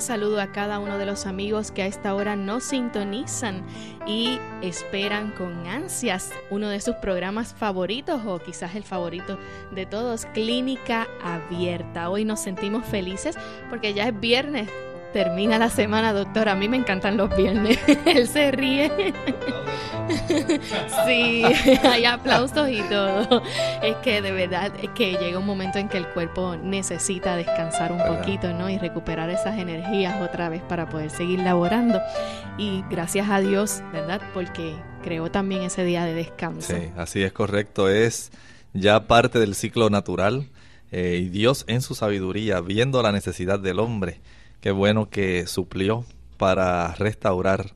Saludo a cada uno de los amigos que a esta hora nos sintonizan y esperan con ansias uno de sus programas favoritos o quizás el favorito de todos, Clínica Abierta. Hoy nos sentimos felices porque ya es viernes termina la semana, doctor. A mí me encantan los viernes. Él se ríe. sí, hay aplausos y todo. Es que de verdad es que llega un momento en que el cuerpo necesita descansar un poquito, ¿no? Y recuperar esas energías otra vez para poder seguir laborando. Y gracias a Dios, ¿verdad? Porque creó también ese día de descanso. Sí, así es correcto. Es ya parte del ciclo natural. Eh, y Dios en su sabiduría, viendo la necesidad del hombre, Qué bueno que suplió para restaurar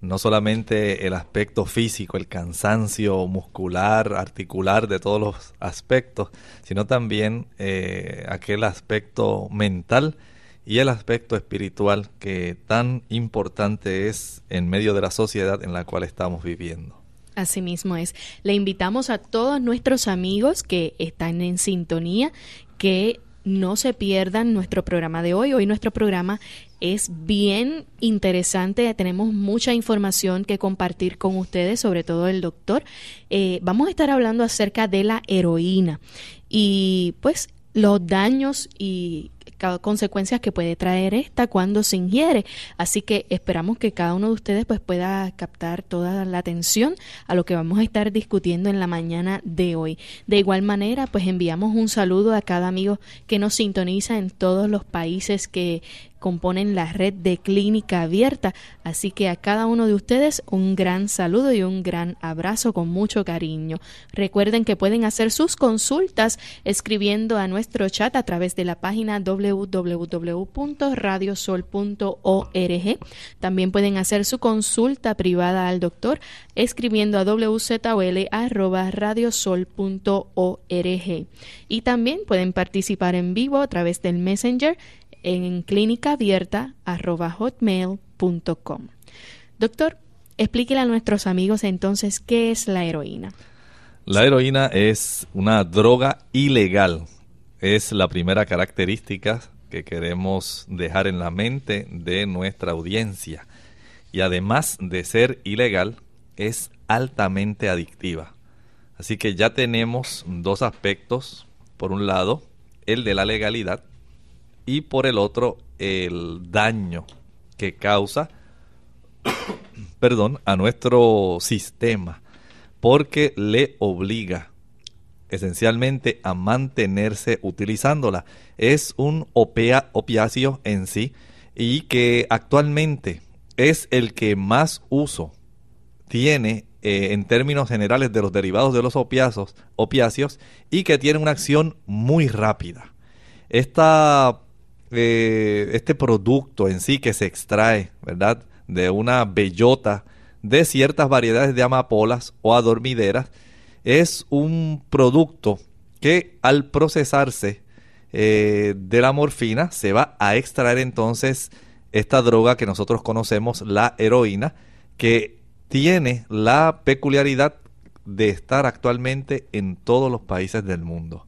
no solamente el aspecto físico, el cansancio muscular, articular de todos los aspectos, sino también eh, aquel aspecto mental y el aspecto espiritual que tan importante es en medio de la sociedad en la cual estamos viviendo. Asimismo es. Le invitamos a todos nuestros amigos que están en sintonía que no se pierdan nuestro programa de hoy. Hoy nuestro programa es bien interesante, tenemos mucha información que compartir con ustedes, sobre todo el doctor. Eh, vamos a estar hablando acerca de la heroína y pues los daños y consecuencias que puede traer esta cuando se ingiere. Así que esperamos que cada uno de ustedes pues pueda captar toda la atención a lo que vamos a estar discutiendo en la mañana de hoy. De igual manera, pues enviamos un saludo a cada amigo que nos sintoniza en todos los países que componen la red de clínica abierta. Así que a cada uno de ustedes un gran saludo y un gran abrazo con mucho cariño. Recuerden que pueden hacer sus consultas escribiendo a nuestro chat a través de la página www.radiosol.org. También pueden hacer su consulta privada al doctor escribiendo a wzol.radiosol.org. Y también pueden participar en vivo a través del Messenger en clínicaabierta.hotmail.com. Doctor, explíquele a nuestros amigos entonces qué es la heroína. La heroína es una droga ilegal. Es la primera característica que queremos dejar en la mente de nuestra audiencia. Y además de ser ilegal, es altamente adictiva. Así que ya tenemos dos aspectos. Por un lado, el de la legalidad y por el otro el daño que causa perdón, a nuestro sistema porque le obliga esencialmente a mantenerse utilizándola. Es un opea, opiáceo en sí y que actualmente es el que más uso tiene eh, en términos generales de los derivados de los opiáceos, opiáceos y que tiene una acción muy rápida. Esta este producto en sí que se extrae, ¿verdad? De una bellota de ciertas variedades de amapolas o adormideras. Es un producto que al procesarse eh, de la morfina se va a extraer entonces esta droga que nosotros conocemos, la heroína, que tiene la peculiaridad de estar actualmente en todos los países del mundo.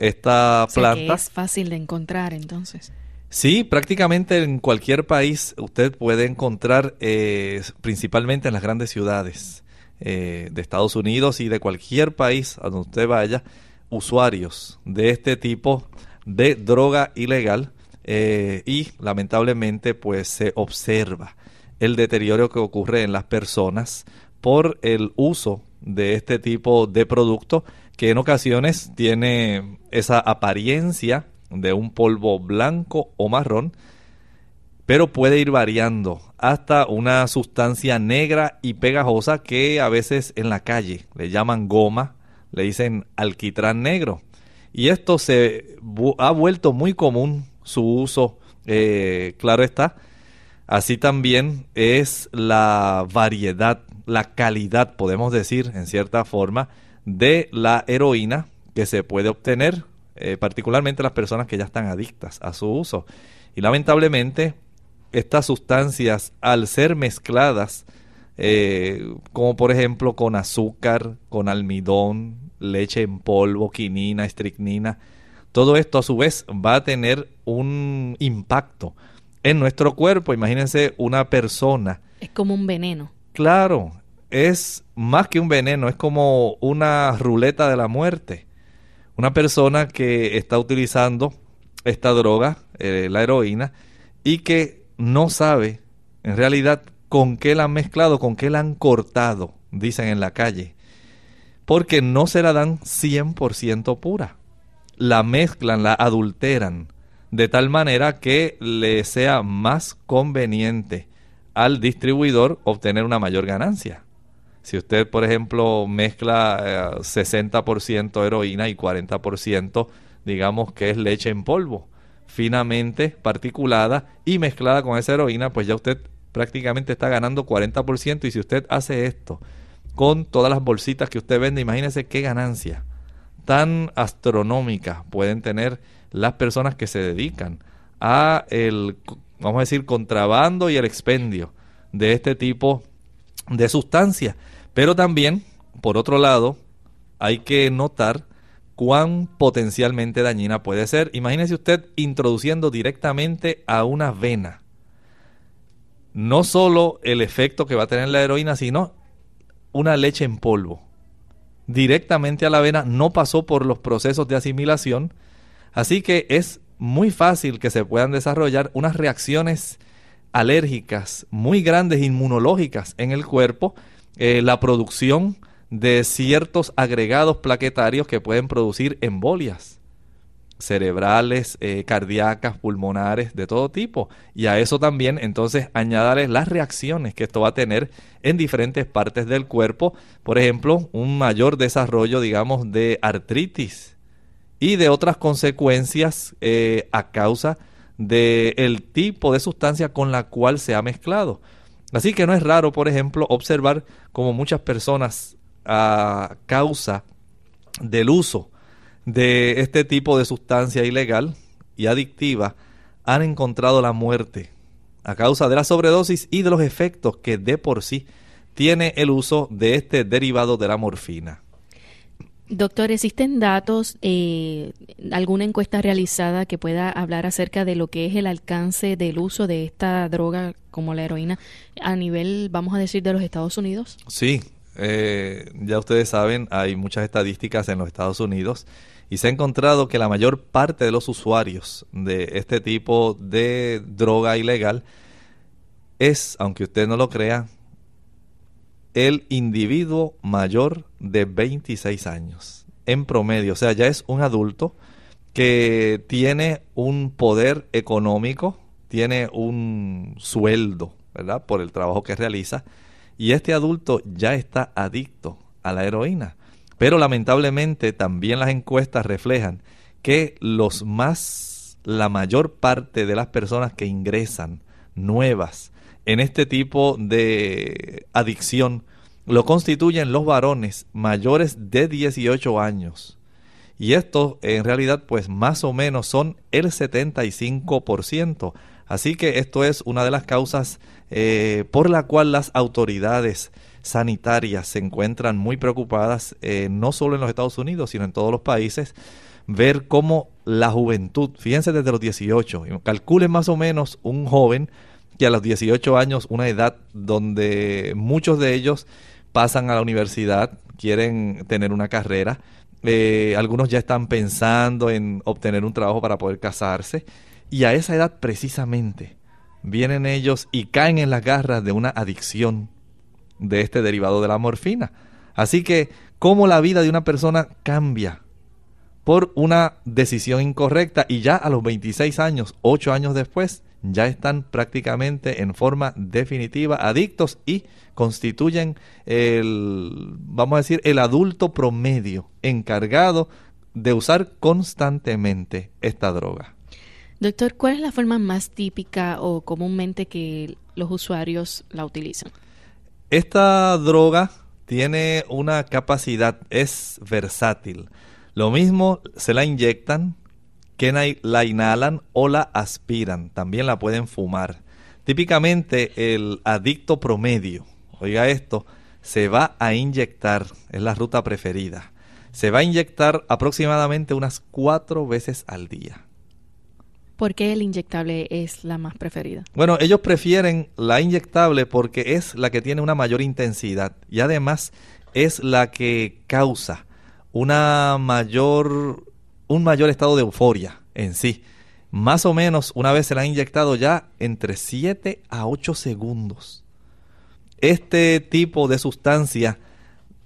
Esta planta... es fácil de encontrar entonces. Sí, prácticamente en cualquier país usted puede encontrar, eh, principalmente en las grandes ciudades eh, de Estados Unidos y de cualquier país a donde usted vaya, usuarios de este tipo de droga ilegal eh, y lamentablemente pues se observa el deterioro que ocurre en las personas por el uso de este tipo de producto que en ocasiones tiene esa apariencia de un polvo blanco o marrón, pero puede ir variando hasta una sustancia negra y pegajosa que a veces en la calle le llaman goma, le dicen alquitrán negro. Y esto se ha vuelto muy común su uso, eh, claro está. Así también es la variedad la calidad, podemos decir, en cierta forma, de la heroína que se puede obtener, eh, particularmente las personas que ya están adictas a su uso. Y lamentablemente, estas sustancias, al ser mezcladas, eh, como por ejemplo con azúcar, con almidón, leche en polvo, quinina, estricnina, todo esto a su vez va a tener un impacto en nuestro cuerpo. Imagínense una persona. Es como un veneno. Claro, es más que un veneno, es como una ruleta de la muerte. Una persona que está utilizando esta droga, eh, la heroína, y que no sabe en realidad con qué la han mezclado, con qué la han cortado, dicen en la calle, porque no se la dan 100% pura. La mezclan, la adulteran, de tal manera que le sea más conveniente al distribuidor obtener una mayor ganancia. Si usted, por ejemplo, mezcla 60% eh, heroína y 40%, digamos que es leche en polvo, finamente particulada y mezclada con esa heroína, pues ya usted prácticamente está ganando 40%. Y si usted hace esto con todas las bolsitas que usted vende, imagínese qué ganancia tan astronómica pueden tener las personas que se dedican a el, vamos a decir, contrabando y el expendio de este tipo de sustancias. Pero también, por otro lado, hay que notar cuán potencialmente dañina puede ser. Imagínese usted introduciendo directamente a una vena no solo el efecto que va a tener la heroína, sino una leche en polvo. Directamente a la vena no pasó por los procesos de asimilación, así que es muy fácil que se puedan desarrollar unas reacciones alérgicas muy grandes, inmunológicas en el cuerpo, eh, la producción de ciertos agregados plaquetarios que pueden producir embolias cerebrales, eh, cardíacas, pulmonares, de todo tipo. Y a eso también entonces añadirles las reacciones que esto va a tener en diferentes partes del cuerpo. Por ejemplo, un mayor desarrollo, digamos, de artritis y de otras consecuencias eh, a causa del tipo de sustancia con la cual se ha mezclado. Así que no es raro, por ejemplo, observar como muchas personas a causa del uso de este tipo de sustancia ilegal y adictiva han encontrado la muerte a causa de la sobredosis y de los efectos que de por sí tiene el uso de este derivado de la morfina. Doctor, ¿existen datos, eh, alguna encuesta realizada que pueda hablar acerca de lo que es el alcance del uso de esta droga como la heroína a nivel, vamos a decir, de los Estados Unidos? Sí, eh, ya ustedes saben, hay muchas estadísticas en los Estados Unidos y se ha encontrado que la mayor parte de los usuarios de este tipo de droga ilegal es, aunque usted no lo crea, el individuo mayor de 26 años en promedio. O sea, ya es un adulto que tiene un poder económico, tiene un sueldo, ¿verdad? Por el trabajo que realiza. Y este adulto ya está adicto a la heroína. Pero lamentablemente también las encuestas reflejan que los más, la mayor parte de las personas que ingresan nuevas en este tipo de adicción lo constituyen los varones mayores de 18 años. Y esto en realidad pues más o menos son el 75%. Así que esto es una de las causas eh, por la cual las autoridades sanitarias se encuentran muy preocupadas, eh, no solo en los Estados Unidos, sino en todos los países, ver cómo la juventud, fíjense desde los 18, calculen más o menos un joven que a los 18 años, una edad donde muchos de ellos pasan a la universidad, quieren tener una carrera, eh, algunos ya están pensando en obtener un trabajo para poder casarse, y a esa edad precisamente vienen ellos y caen en las garras de una adicción de este derivado de la morfina. Así que, ¿cómo la vida de una persona cambia por una decisión incorrecta y ya a los 26 años, 8 años después, ya están prácticamente en forma definitiva adictos y constituyen el, vamos a decir, el adulto promedio encargado de usar constantemente esta droga. Doctor, ¿cuál es la forma más típica o comúnmente que los usuarios la utilizan? Esta droga tiene una capacidad, es versátil. Lo mismo se la inyectan, que la inhalan o la aspiran. También la pueden fumar. Típicamente el adicto promedio, oiga esto, se va a inyectar, es la ruta preferida. Se va a inyectar aproximadamente unas cuatro veces al día. ¿Por qué el inyectable es la más preferida? Bueno, ellos prefieren la inyectable porque es la que tiene una mayor intensidad y además es la que causa una mayor un mayor estado de euforia en sí. Más o menos una vez se la han inyectado ya entre 7 a 8 segundos. Este tipo de sustancia,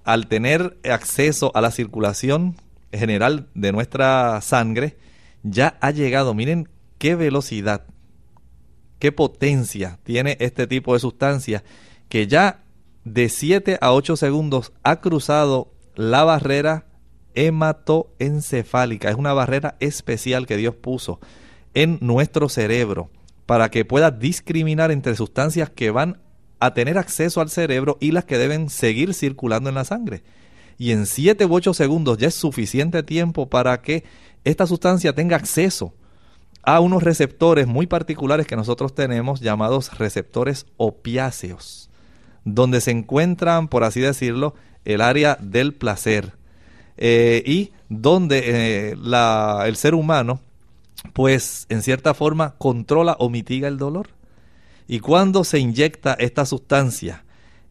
al tener acceso a la circulación general de nuestra sangre, ya ha llegado, miren qué velocidad, qué potencia tiene este tipo de sustancia, que ya de 7 a 8 segundos ha cruzado la barrera hematoencefálica. Es una barrera especial que Dios puso en nuestro cerebro para que pueda discriminar entre sustancias que van a tener acceso al cerebro y las que deben seguir circulando en la sangre. Y en 7 u 8 segundos ya es suficiente tiempo para que esta sustancia tenga acceso a unos receptores muy particulares que nosotros tenemos llamados receptores opiáceos, donde se encuentran, por así decirlo, el área del placer, eh, y donde eh, el ser humano, pues en cierta forma, controla o mitiga el dolor. Y cuando se inyecta esta sustancia,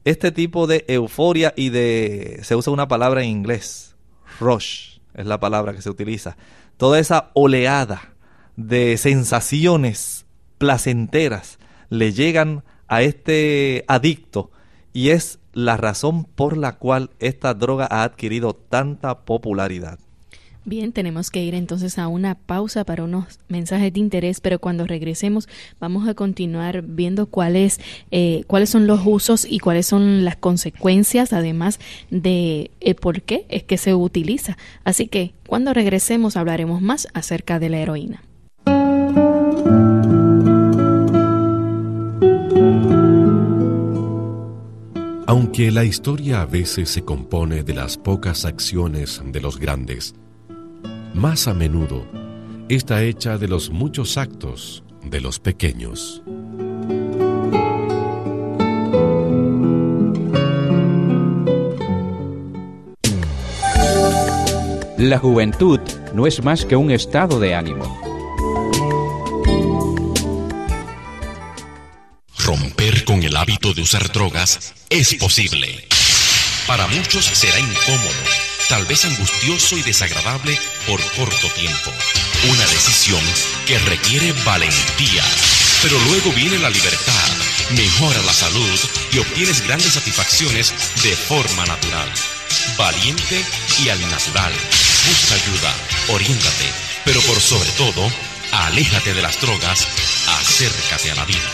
este tipo de euforia y de, se usa una palabra en inglés, rush es la palabra que se utiliza, toda esa oleada de sensaciones placenteras le llegan a este adicto y es la razón por la cual esta droga ha adquirido tanta popularidad. Bien, tenemos que ir entonces a una pausa para unos mensajes de interés, pero cuando regresemos vamos a continuar viendo cuáles eh, cuáles son los usos y cuáles son las consecuencias, además de eh, por qué es que se utiliza. Así que cuando regresemos hablaremos más acerca de la heroína. Aunque la historia a veces se compone de las pocas acciones de los grandes, más a menudo está hecha de los muchos actos de los pequeños. La juventud no es más que un estado de ánimo Romper con el hábito de usar drogas es posible. Para muchos será incómodo, tal vez angustioso y desagradable por corto tiempo. Una decisión que requiere valentía. Pero luego viene la libertad, mejora la salud y obtienes grandes satisfacciones de forma natural. Valiente y al natural. Busca ayuda, oriéntate, pero por sobre todo, aléjate de las drogas, acércate a la vida.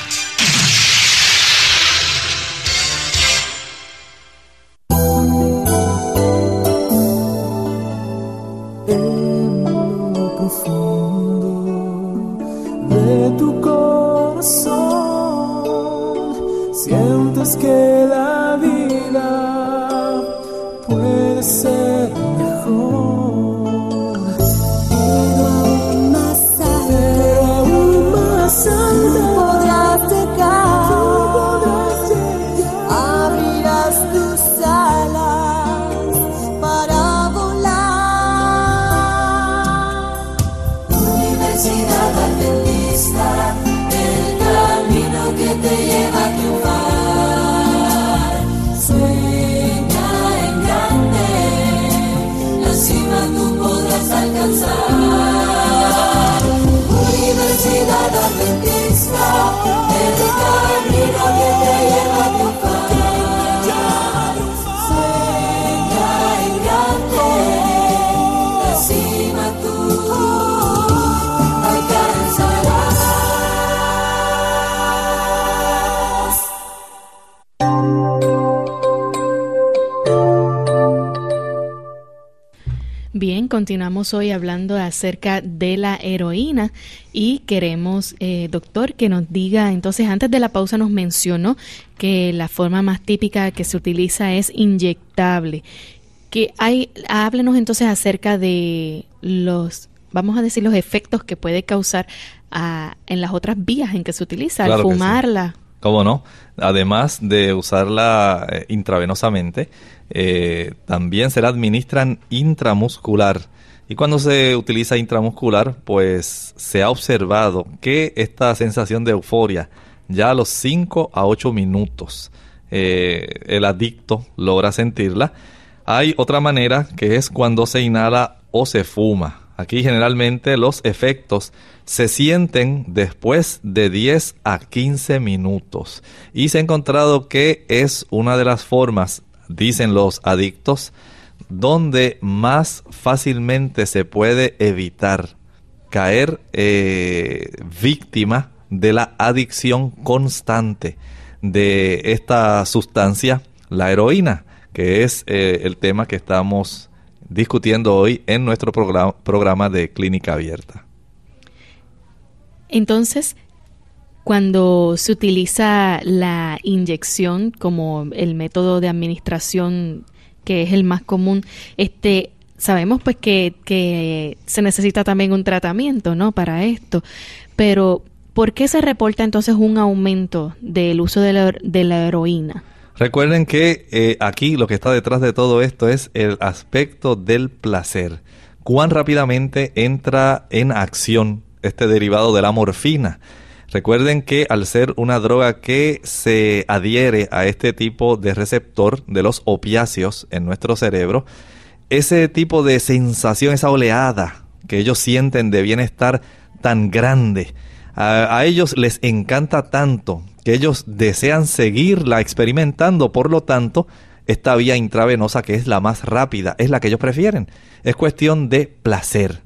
Acerca de la heroína y queremos, eh, doctor, que nos diga, entonces antes de la pausa nos mencionó que la forma más típica que se utiliza es inyectable. Que hay, háblenos entonces acerca de los, vamos a decir, los efectos que puede causar ah, en las otras vías en que se utiliza, al fumarla. ¿Cómo no? Además de usarla eh, intravenosamente, eh, también se la administran intramuscular. Y cuando se utiliza intramuscular, pues se ha observado que esta sensación de euforia, ya a los 5 a 8 minutos, eh, el adicto logra sentirla. Hay otra manera que es cuando se inhala o se fuma. Aquí generalmente los efectos se sienten después de 10 a 15 minutos. Y se ha encontrado que es una de las formas dicen los adictos, donde más fácilmente se puede evitar caer eh, víctima de la adicción constante de esta sustancia, la heroína, que es eh, el tema que estamos discutiendo hoy en nuestro programa, programa de clínica abierta. Entonces, cuando se utiliza la inyección como el método de administración que es el más común, este sabemos pues que, que se necesita también un tratamiento, ¿no? Para esto. Pero, ¿por qué se reporta entonces un aumento del uso de la, de la heroína? Recuerden que eh, aquí lo que está detrás de todo esto es el aspecto del placer. Cuán rápidamente entra en acción este derivado de la morfina. Recuerden que al ser una droga que se adhiere a este tipo de receptor de los opiáceos en nuestro cerebro, ese tipo de sensación, esa oleada que ellos sienten de bienestar tan grande, a, ellos les encanta tanto que ellos desean seguirla experimentando, por lo tanto, esta vía intravenosa que es la más rápida, es la que ellos prefieren. Es cuestión de placer.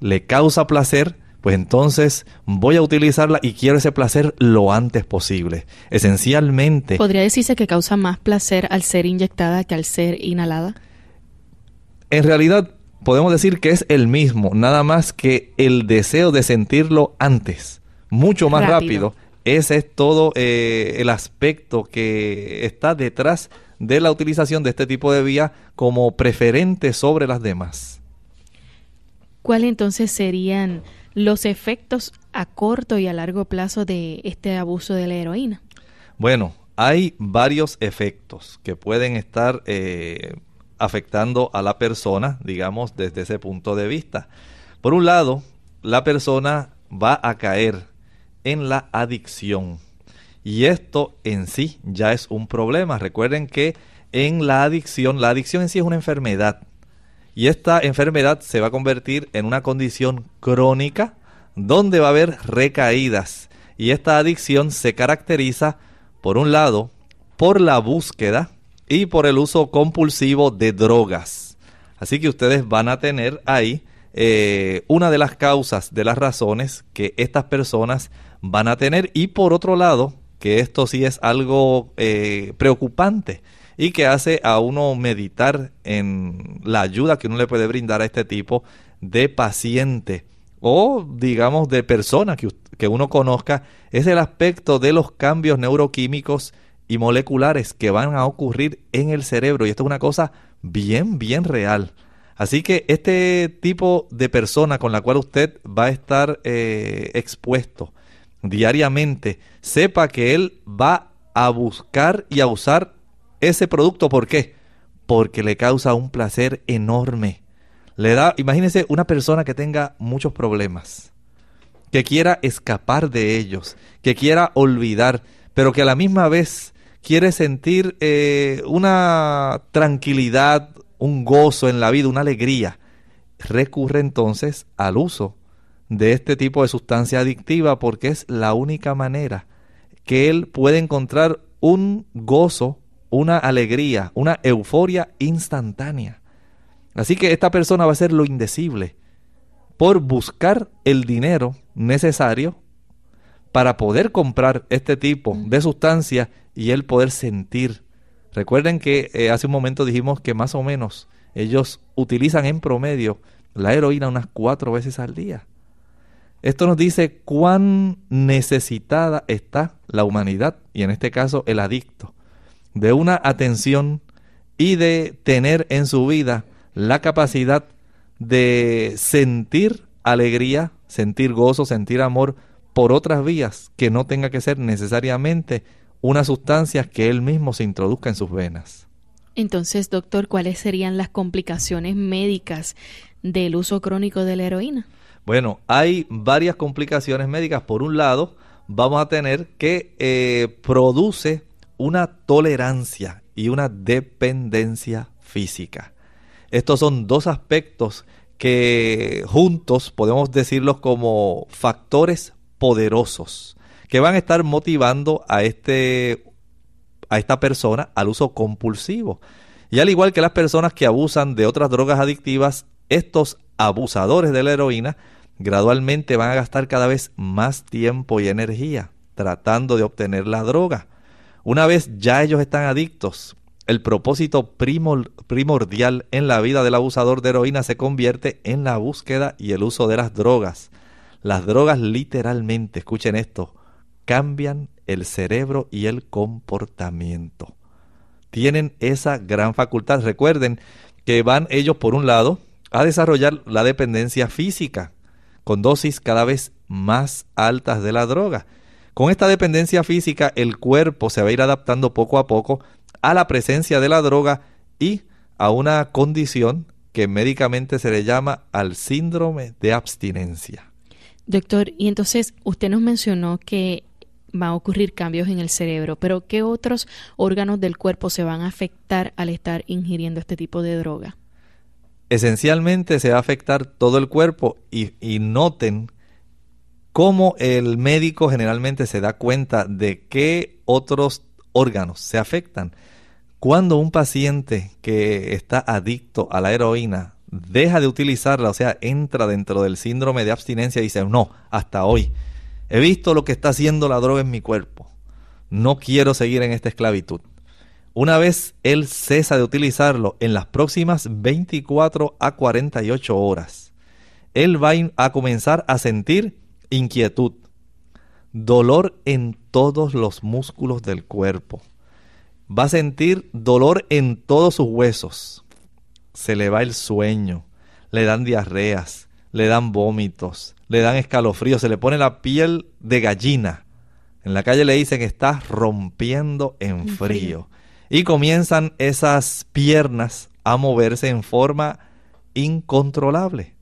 Le causa placer pues entonces voy a utilizarla y quiero ese placer lo antes posible. Esencialmente... ¿Podría decirse que causa más placer al ser inyectada que al ser inhalada? En realidad podemos decir que es el mismo, nada más que el deseo de sentirlo antes, mucho más rápido. Ese es todo eh, el aspecto que está detrás de la utilización de este tipo de vía como preferente sobre las demás. ¿Cuáles entonces serían los efectos a corto y a largo plazo de este abuso de la heroína? Bueno, hay varios efectos que pueden estar eh, afectando a la persona, digamos, desde ese punto de vista. Por un lado, la persona va a caer en la adicción. Y esto en sí ya es un problema. Recuerden que en la adicción, la adicción en sí es una enfermedad. Y esta enfermedad se va a convertir en una condición crónica donde va a haber recaídas. Y esta adicción se caracteriza, por un lado, por la búsqueda y por el uso compulsivo de drogas. Así que ustedes van a tener ahí eh, una de las causas, de las razones que estas personas van a tener. Y por otro lado, que esto sí es algo eh, preocupante, y que hace a uno meditar en la ayuda que uno le puede brindar a este tipo de paciente o digamos de persona que, que uno conozca es el aspecto de los cambios neuroquímicos y moleculares que van a ocurrir en el cerebro y esto es una cosa bien, bien real. Así que este tipo de persona con la cual usted va a estar eh, expuesto diariamente, sepa que él va a buscar y a usar ese producto. ¿Por qué? Porque le causa un placer enorme. Le da, imagínese una persona que tenga muchos problemas, que quiera escapar de ellos, que quiera olvidar, pero que a la misma vez quiere sentir eh, una tranquilidad, un gozo en la vida, una alegría, recurre entonces al uso de este tipo de sustancia adictiva porque es la única manera que él puede encontrar un gozo, una alegría, una euforia instantánea. Así que esta persona va a hacer lo indecible por buscar el dinero necesario para poder comprar este tipo de sustancia y él poder sentir Recuerden que eh, hace un momento dijimos que más o menos ellos utilizan en promedio la heroína unas cuatro veces al día. Esto nos dice cuán necesitada está la humanidad, y en este caso el adicto, de una atención y de tener en su vida la capacidad de sentir alegría, sentir gozo, sentir amor por otras vías que no tenga que ser necesariamente una sustancia que él mismo se introduzca en sus venas. Entonces, doctor, ¿cuáles serían las complicaciones médicas del uso crónico de la heroína? Bueno, hay varias complicaciones médicas. Por un lado, vamos a tener que eh, produce una tolerancia y una dependencia física. Estos son dos aspectos que juntos podemos decirlos como factores poderosos que van a estar motivando a, este, a esta persona al uso compulsivo. Y al igual que las personas que abusan de otras drogas adictivas, estos abusadores de la heroína gradualmente van a gastar cada vez más tiempo y energía tratando de obtener la droga. Una vez ya ellos están adictos, el propósito primordial en la vida del abusador de heroína se convierte en la búsqueda y el uso de las drogas. Las drogas literalmente, escuchen esto, cambian el cerebro y el comportamiento. Tienen esa gran facultad. Recuerden que van ellos, por un lado, a desarrollar la dependencia física con dosis cada vez más altas de la droga. Con esta dependencia física, el cuerpo se va a ir adaptando poco a poco a la presencia de la droga y a una condición que médicamente se le llama al síndrome de abstinencia. Doctor, y entonces usted nos mencionó que van a ocurrir cambios en el cerebro, pero ¿qué otros órganos del cuerpo se van a afectar al estar ingiriendo este tipo de droga? Esencialmente se va a afectar todo el cuerpo y, y noten cómo el médico generalmente se da cuenta de qué otros órganos se afectan. Cuando un paciente que está adicto a la heroína deja de utilizarla, o sea, entra dentro del síndrome de abstinencia y dice, no, hasta hoy He visto lo que está haciendo la droga en mi cuerpo. No quiero seguir en esta esclavitud. Una vez él cesa de utilizarlo en las próximas 24 a 48 horas, él va a comenzar a sentir inquietud, dolor en todos los músculos del cuerpo. Va a sentir dolor en todos sus huesos. Se le va el sueño, le dan diarreas, le dan vómitos, le dan escalofrío, se le pone la piel de gallina. En la calle le dicen que está rompiendo en frío. Y comienzan esas piernas a moverse en forma incontrolable.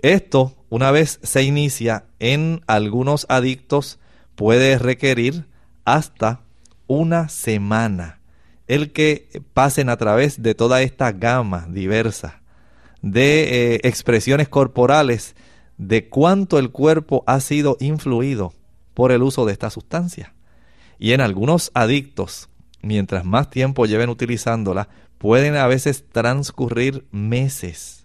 Esto, una vez se inicia en algunos adictos, puede requerir hasta una semana el que pasen a través de toda esta gama diversa de eh, expresiones corporales de cuánto el cuerpo ha sido influido por el uso de esta sustancia. Y en algunos adictos, mientras más tiempo lleven utilizándola, pueden a veces transcurrir meses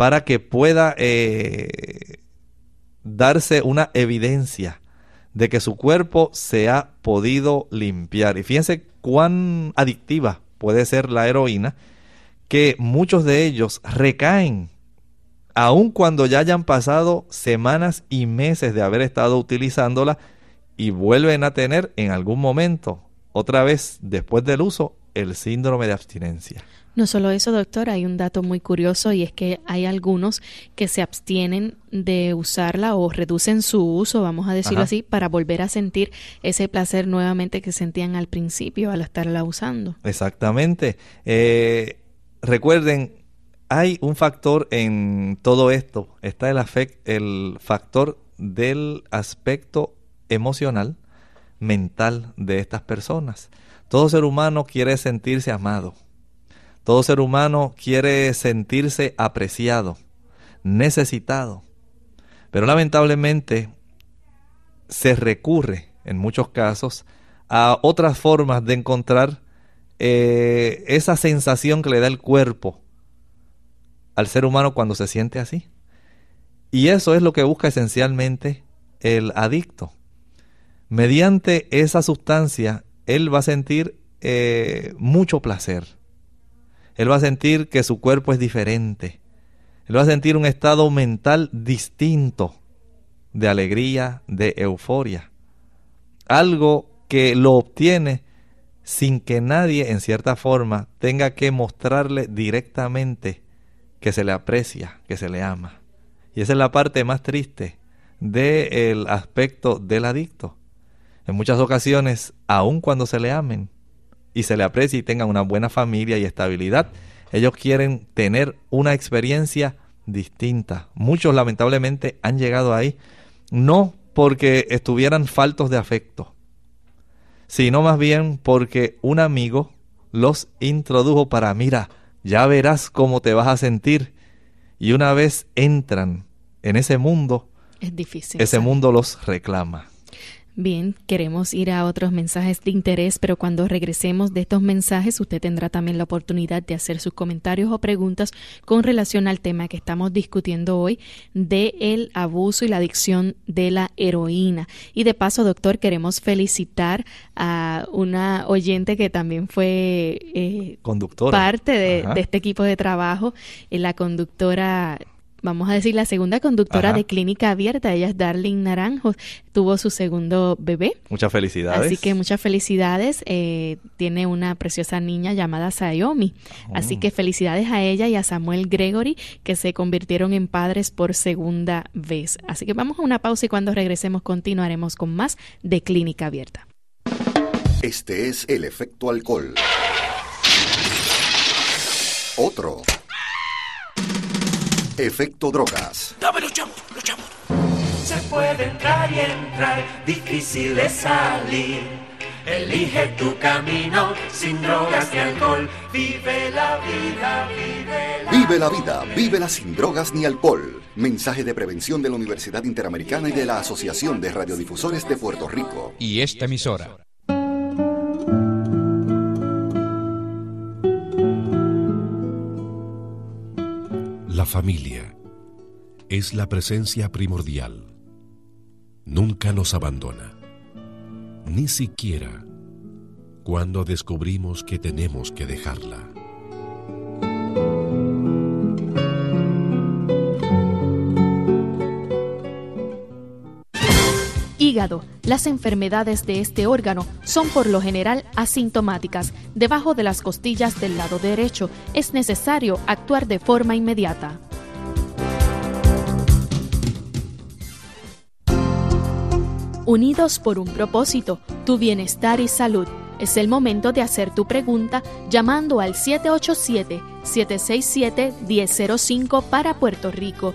para que pueda eh, darse una evidencia de que su cuerpo se ha podido limpiar. Y fíjense cuán adictiva puede ser la heroína, que muchos de ellos recaen aun cuando ya hayan pasado semanas y meses de haber estado utilizándola y vuelven a tener en algún momento, otra vez después del uso, el síndrome de abstinencia. No solo eso, doctor, hay un dato muy curioso y es que hay algunos que se abstienen de usarla o reducen su uso, vamos a decirlo así, para volver a sentir ese placer nuevamente que sentían al principio al estarla usando. Exactamente. Eh, recuerden, hay un factor en todo esto. Está el, el factor del aspecto emocional, mental de estas personas. Todo ser humano quiere sentirse amado todo ser humano quiere sentirse apreciado, necesitado. Pero lamentablemente se recurre en muchos casos a otras formas de encontrar eh, esa sensación que le da el cuerpo al ser humano cuando se siente así. Y eso es lo que busca esencialmente el adicto. Mediante esa sustancia, él va a sentir eh, mucho placer él va a sentir que su cuerpo es diferente. Él va a sentir un estado mental distinto de alegría, de euforia. Algo que lo obtiene sin que nadie en cierta forma tenga que mostrarle directamente que se le aprecia, que se le ama. Y esa es la parte más triste del aspecto del adicto. En muchas ocasiones, aun cuando se le amen, y se le aprecie y tengan una buena familia y estabilidad. Ellos quieren tener una experiencia distinta. Muchos lamentablemente han llegado ahí no porque estuvieran faltos de afecto, sino más bien porque un amigo los introdujo para, mira, ya verás cómo te vas a sentir. Y una vez entran en ese mundo, es difícil. Ese mundo los reclama. Bien, queremos ir a otros mensajes de interés, pero cuando regresemos de estos mensajes usted tendrá también la oportunidad de hacer sus comentarios o preguntas con relación al tema que estamos discutiendo hoy de el abuso y la adicción de la heroína. Y de paso, doctor, queremos felicitar a una oyente que también fue eh, conductora parte de, este equipo de trabajo, eh, la conductora vamos a decir, la segunda conductora de Clínica Abierta. Ella es Darling Naranjo. Tuvo su segundo bebé. Muchas felicidades. Así que muchas felicidades. Eh, tiene una preciosa niña llamada Sayomi. Así que felicidades a ella y a Samuel Gregory, que se convirtieron en padres por segunda vez. Así que vamos a una pausa y cuando regresemos continuaremos con más de Clínica Abierta. Este es el efecto alcohol. Otro. Efecto drogas. Dame los chavos, los chavos. Se puede entrar y entrar, difícil de salir. Elige tu camino sin drogas ni alcohol. Vive la vida, vive la Vive la vida, vívela sin drogas ni alcohol. Mensaje de prevención de la Universidad Interamericana y de la Asociación de Radiodifusores de Puerto Rico. Y esta emisora. La familia es la presencia primordial. Nunca nos abandona, ni siquiera cuando descubrimos que tenemos que dejarla. Las enfermedades de este órgano son por lo general asintomáticas. Debajo de las costillas del lado derecho es necesario actuar de forma inmediata. Unidos por un propósito, tu bienestar y salud. Es el momento de hacer tu pregunta llamando al 787-767-1005 para Puerto Rico,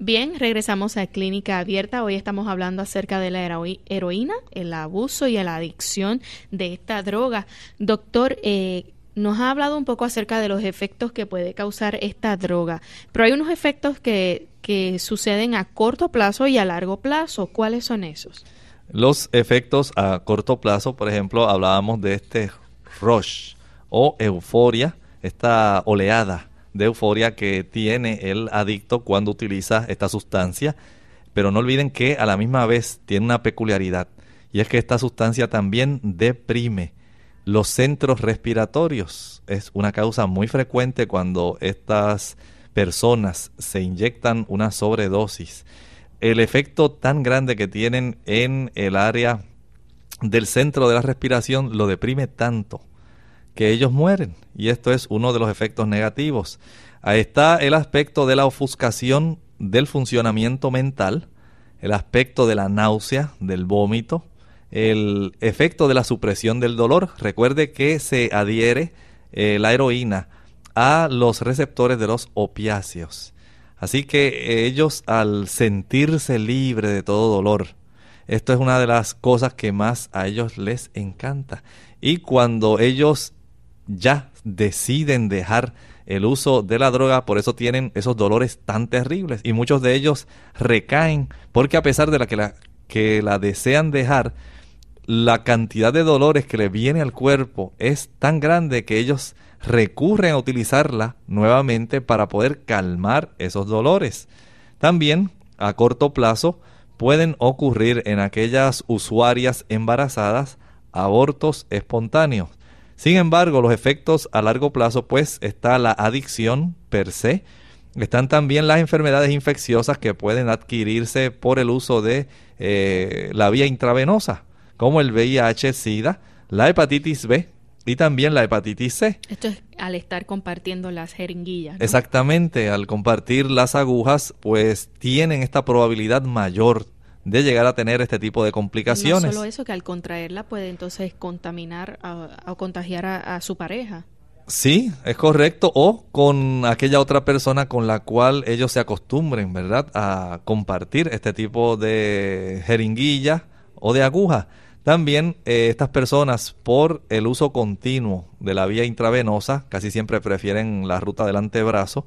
Bien, regresamos a Clínica Abierta. Hoy estamos hablando acerca de la heroína, el abuso y la adicción de esta droga. Doctor, eh, nos ha hablado un poco acerca de los efectos que puede causar esta droga, pero hay unos efectos que, que suceden a corto plazo y a largo plazo. ¿Cuáles son esos? Los efectos a corto plazo, por ejemplo, hablábamos de este rush o euforia, esta oleada de euforia que tiene el adicto cuando utiliza esta sustancia. Pero no olviden que a la misma vez tiene una peculiaridad y es que esta sustancia también deprime los centros respiratorios. Es una causa muy frecuente cuando estas personas se inyectan una sobredosis. El efecto tan grande que tienen en el área del centro de la respiración lo deprime tanto que ellos mueren. Y esto es uno de los efectos negativos. Ahí está el aspecto de la ofuscación del funcionamiento mental, el aspecto de la náusea, del vómito, el efecto de la supresión del dolor. Recuerde que se adhiere eh, la heroína a los receptores de los opiáceos. Así que eh, ellos al sentirse libre de todo dolor, esto es una de las cosas que más a ellos les encanta. Y cuando ellos ya deciden dejar el uso de la droga, por eso tienen esos dolores tan terribles. Y muchos de ellos recaen porque a pesar de la que la, que la desean dejar, la cantidad de dolores que le viene al cuerpo es tan grande que ellos recurren a utilizarla nuevamente para poder calmar esos dolores. También, a corto plazo, pueden ocurrir en aquellas usuarias embarazadas abortos espontáneos. Sin embargo, los efectos a largo plazo, pues está la adicción per se, están también las enfermedades infecciosas que pueden adquirirse por el uso de eh, la vía intravenosa como el VIH-Sida, la hepatitis B y también la hepatitis C. Esto es al estar compartiendo las jeringuillas. Exactamente, al compartir las agujas, pues tienen esta probabilidad mayor de llegar a tener este tipo de complicaciones. No solo eso, que al contraerla puede entonces contaminar o contagiar a, su pareja. Sí, es correcto. O con aquella otra persona con la cual ellos se acostumbren, ¿verdad? A compartir este tipo de jeringuilla o de aguja. También eh, estas personas por el uso continuo de la vía intravenosa, casi siempre prefieren la ruta del antebrazo,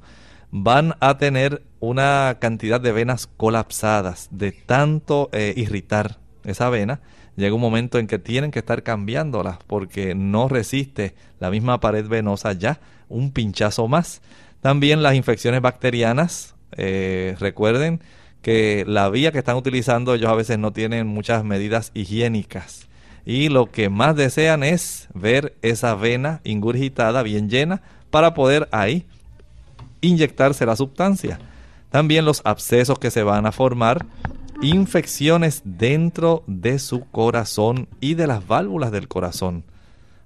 van a tener una cantidad de venas colapsadas de tanto eh, irritar esa vena. Llega un momento en que tienen que estar cambiándolas porque no resiste la misma pared venosa ya un pinchazo más. También las infecciones bacterianas, eh, recuerden, que la vía que están utilizando ellos a veces no tienen muchas medidas higiénicas y lo que más desean es ver esa vena ingurgitada bien llena para poder ahí inyectarse la sustancia. También los abscesos que se van a formar, infecciones dentro de su corazón y de las válvulas del corazón.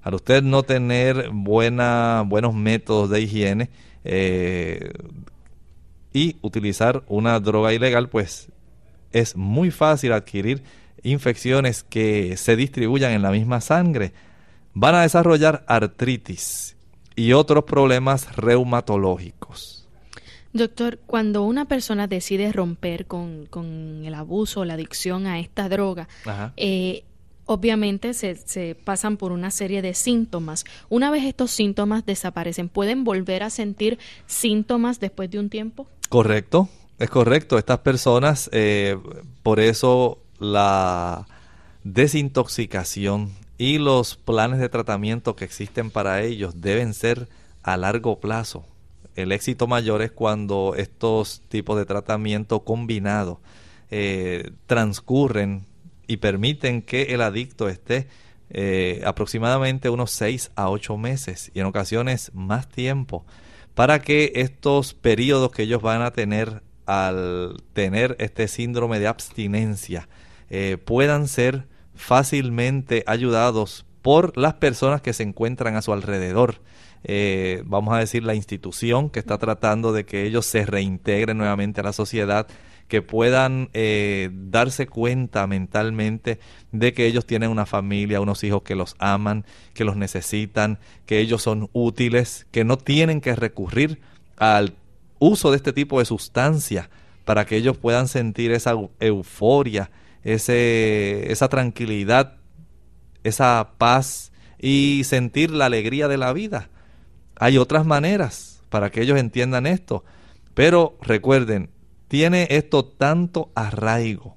Al usted no tener buenos métodos de higiene, eh, y utilizar una droga ilegal, pues es muy fácil adquirir infecciones que se distribuyan en la misma sangre. Van a desarrollar artritis y otros problemas reumatológicos. Doctor, cuando una persona decide romper con, el abuso o la adicción a esta droga, eh, obviamente se, se, pasan por una serie de síntomas. Una vez estos síntomas desaparecen, ¿pueden volver a sentir síntomas después de un tiempo? Correcto, es correcto. Estas personas, eh, por eso la desintoxicación y los planes de tratamiento que existen para ellos deben ser a largo plazo. El éxito mayor es cuando estos tipos de tratamiento combinado eh, transcurren y permiten que el adicto esté eh, aproximadamente unos 6 a 8 meses y en ocasiones más tiempo para que estos periodos que ellos van a tener al tener este síndrome de abstinencia eh, puedan ser fácilmente ayudados por las personas que se encuentran a su alrededor. Eh, vamos a decir la institución que está tratando de que ellos se reintegren nuevamente a la sociedad que puedan eh, darse cuenta mentalmente de que ellos tienen una familia, unos hijos que los aman, que los necesitan, que ellos son útiles, que no tienen que recurrir al uso de este tipo de sustancia para que ellos puedan sentir esa euforia, ese, esa tranquilidad, esa paz y sentir la alegría de la vida. Hay otras maneras para que ellos entiendan esto. Pero recuerden, tiene esto tanto arraigo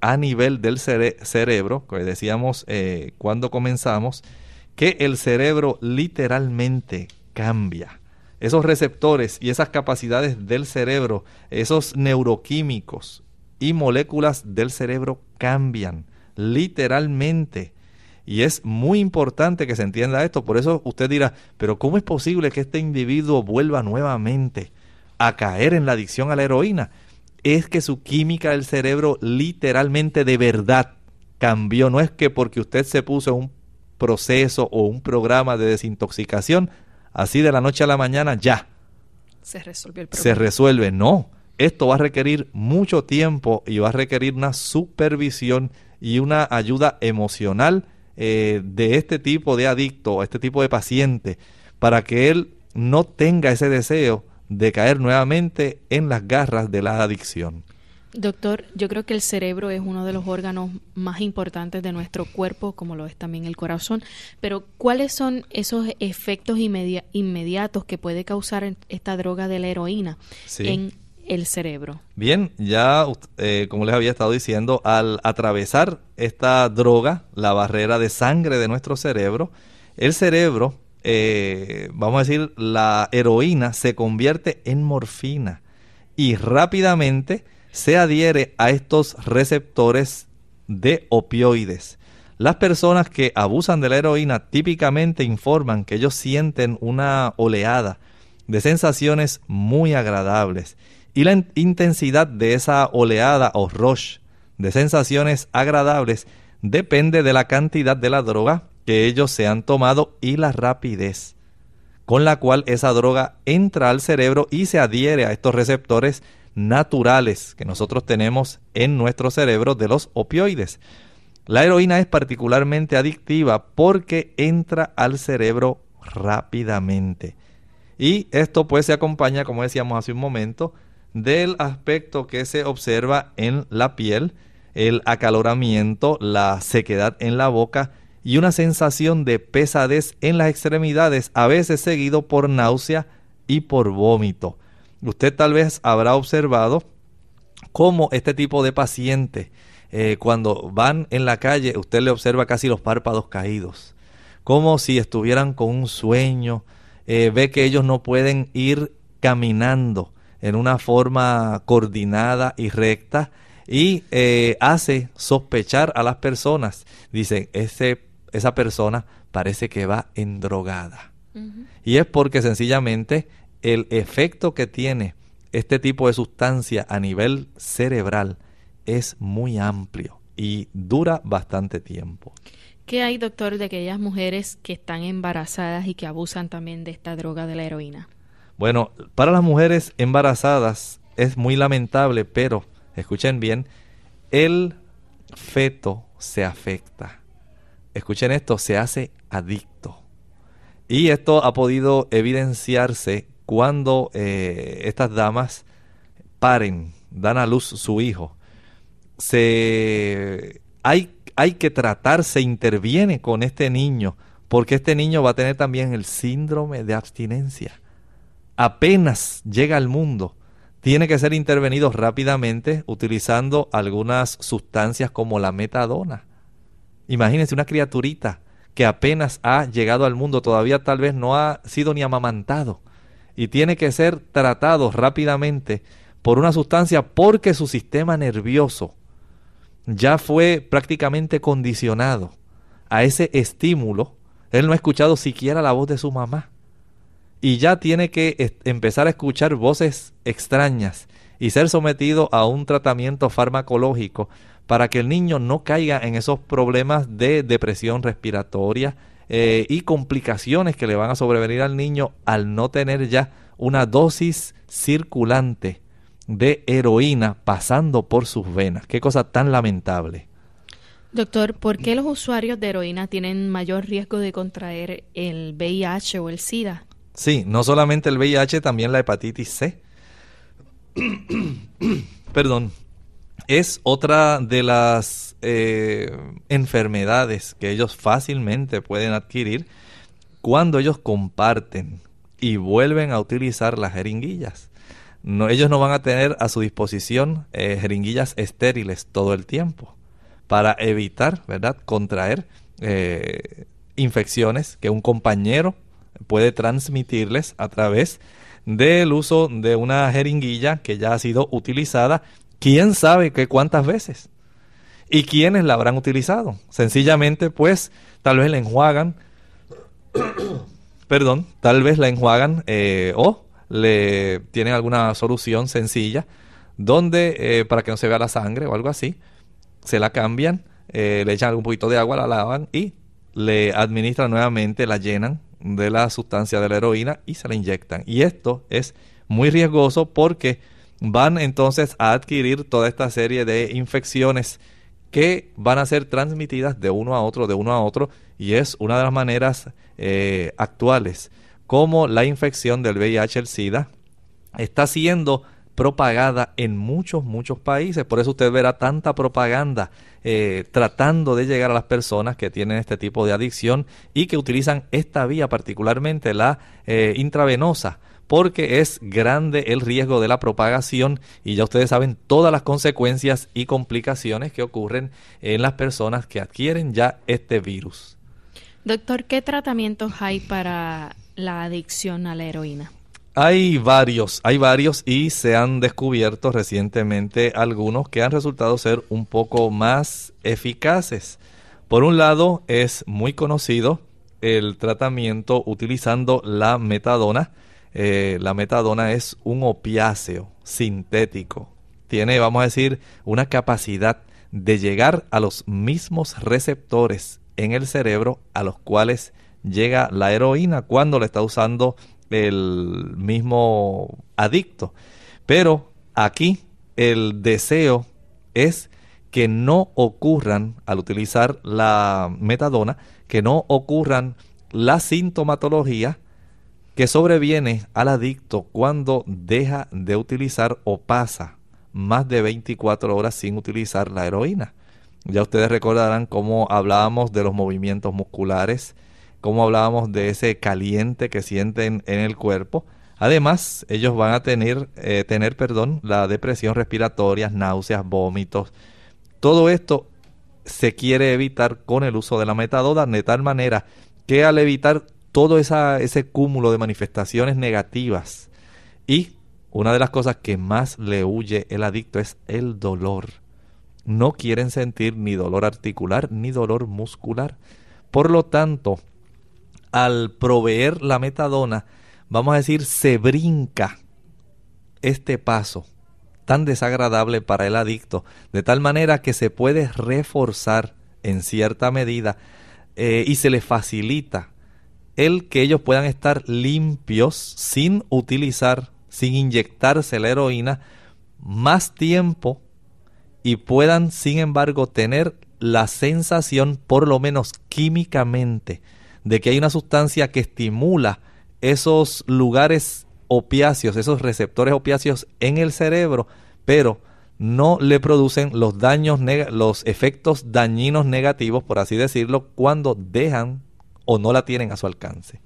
a nivel del cerebro, que decíamos eh, cuando comenzamos, que el cerebro literalmente cambia. esos receptores y esas capacidades del cerebro, esos neuroquímicos y moléculas del cerebro cambian literalmente. Y es muy importante que se entienda esto. Por eso usted dirá, pero ¿cómo es posible que este individuo vuelva nuevamente a caer en la adicción a la heroína? Es que su química del cerebro literalmente de verdad cambió. No es que porque usted se puso un proceso o un programa de desintoxicación, así de la noche a la mañana ya. Se resuelve el problema. Se resuelve. No, esto va a requerir mucho tiempo y va a requerir una supervisión y una ayuda emocional eh, de este tipo de adicto, este tipo de paciente, para que él no tenga ese deseo de caer nuevamente en las garras de la adicción. Doctor, yo creo que el cerebro es uno de los órganos más importantes de nuestro cuerpo, como lo es también el corazón, pero ¿cuáles son esos efectos inmediatos que puede causar esta droga de la heroína en el cerebro? Bien, ya eh, como les había estado diciendo, al atravesar esta droga, la barrera de sangre de nuestro cerebro, el cerebro, eh, vamos a decir, la heroína se convierte en morfina y rápidamente se adhiere a estos receptores de opioides. Las personas que abusan de la heroína típicamente informan que ellos sienten una oleada de sensaciones muy agradables y la intensidad de esa oleada o rush de sensaciones agradables depende de la cantidad de la droga que ellos se han tomado y la rapidez con la cual esa droga entra al cerebro y se adhiere a estos receptores naturales que nosotros tenemos en nuestro cerebro de los opioides. La heroína es particularmente adictiva porque entra al cerebro rápidamente. Y esto pues se acompaña, como decíamos hace un momento, del aspecto que se observa en la piel, el acaloramiento, la sequedad en la boca y una sensación de pesadez en las extremidades, a veces seguido por náusea y por vómito. Usted tal vez habrá observado cómo este tipo de paciente, eh, cuando van en la calle, usted le observa casi los párpados caídos, como si estuvieran con un sueño, eh, ve que ellos no pueden ir caminando en una forma coordinada y recta y eh, hace sospechar a las personas. Dice, ese, esa persona parece que va endrogada. Y es porque sencillamente el efecto que tiene este tipo de sustancia a nivel cerebral es muy amplio y dura bastante tiempo. ¿Qué hay, doctor, de aquellas mujeres que están embarazadas y que abusan también de esta droga de la heroína? Bueno, para las mujeres embarazadas es muy lamentable, pero escuchen bien, el feto se afecta. Escuchen esto, se hace adicto. Y esto ha podido evidenciarse cuando eh, estas damas paren, dan a luz su hijo, se, hay, hay que tratar, se interviene con este niño, porque este niño va a tener también el síndrome de abstinencia. Apenas llega al mundo, tiene que ser intervenido rápidamente utilizando algunas sustancias como la metadona. Imagínense una criaturita que apenas ha llegado al mundo, todavía tal vez no ha sido ni amamantado y tiene que ser tratado rápidamente por una sustancia porque su sistema nervioso ya fue prácticamente condicionado a ese estímulo. Él no ha escuchado siquiera la voz de su mamá. Y ya tiene que empezar a escuchar voces extrañas y ser sometido a un tratamiento farmacológico para que el niño no caiga en esos problemas de depresión respiratoria, eh, y complicaciones que le van a sobrevenir al niño al no tener ya una dosis circulante de heroína pasando por sus venas. Qué cosa tan lamentable. Doctor, ¿por qué los usuarios de heroína tienen mayor riesgo de contraer el VIH o el SIDA? Sí, no solamente el VIH, también la hepatitis C. Perdón. Es otra de las eh, enfermedades que ellos fácilmente pueden adquirir cuando ellos comparten y vuelven a utilizar las jeringuillas. No, ellos no van a tener a su disposición eh, jeringuillas estériles todo el tiempo para evitar, ¿verdad?, contraer eh, infecciones que un compañero puede transmitirles a través del uso de una jeringuilla que ya ha sido utilizada, quién sabe qué cuántas veces y quiénes la habrán utilizado. Sencillamente, pues, tal vez la enjuagan, perdón, tal vez la enjuagan eh, o le tienen alguna solución sencilla donde eh, para que no se vea la sangre o algo así, se la cambian, eh, le echan un poquito de agua, la lavan y le administran nuevamente, la llenan de la sustancia de la heroína y se la inyectan. Y esto es muy riesgoso porque van entonces a adquirir toda esta serie de infecciones que van a ser transmitidas de uno a otro, de uno a otro, y es una de las maneras eh, actuales como la infección del VIH, el SIDA, está siendo propagada en muchos, muchos países. Por eso usted verá tanta propaganda eh, tratando de llegar a las personas que tienen este tipo de adicción y que utilizan esta vía, particularmente la eh, intravenosa porque es grande el riesgo de la propagación y ya ustedes saben todas las consecuencias y complicaciones que ocurren en las personas que adquieren ya este virus. Doctor, ¿qué tratamientos hay para la adicción a la heroína? Hay varios, hay varios y se han descubierto recientemente algunos que han resultado ser un poco más eficaces. Por un lado, es muy conocido el tratamiento utilizando la metadona. Eh, la metadona es un opiáceo sintético. Tiene, vamos a decir, una capacidad de llegar a los mismos receptores en el cerebro a los cuales llega la heroína cuando la está usando el mismo adicto. Pero aquí el deseo es que no ocurran, al utilizar la metadona, que no ocurran la sintomatología que sobreviene al adicto cuando deja de utilizar o pasa más de 24 horas sin utilizar la heroína. Ya ustedes recordarán cómo hablábamos de los movimientos musculares, como hablábamos de ese caliente que sienten en el cuerpo. Además, ellos van a tener, eh, tener perdón, la depresión respiratoria, náuseas, vómitos. Todo esto se quiere evitar con el uso de la metadona de tal manera que al evitar todo ese cúmulo de manifestaciones negativas y una de las cosas que más le huye el adicto es el dolor. No quieren sentir ni dolor articular ni dolor muscular. Por lo tanto, al proveer la metadona, vamos a decir, se brinca este paso tan desagradable para el adicto, de tal manera que se puede reforzar en cierta medida eh, y se le facilita el que ellos puedan estar limpios sin utilizar, sin inyectarse la heroína, más tiempo y puedan, sin embargo, tener la sensación, por lo menos químicamente, de que hay una sustancia que estimula esos lugares opiáceos, esos receptores opiáceos en el cerebro, pero no le producen los daños, los efectos dañinos negativos, por así decirlo, cuando dejan o no la tienen a su alcance.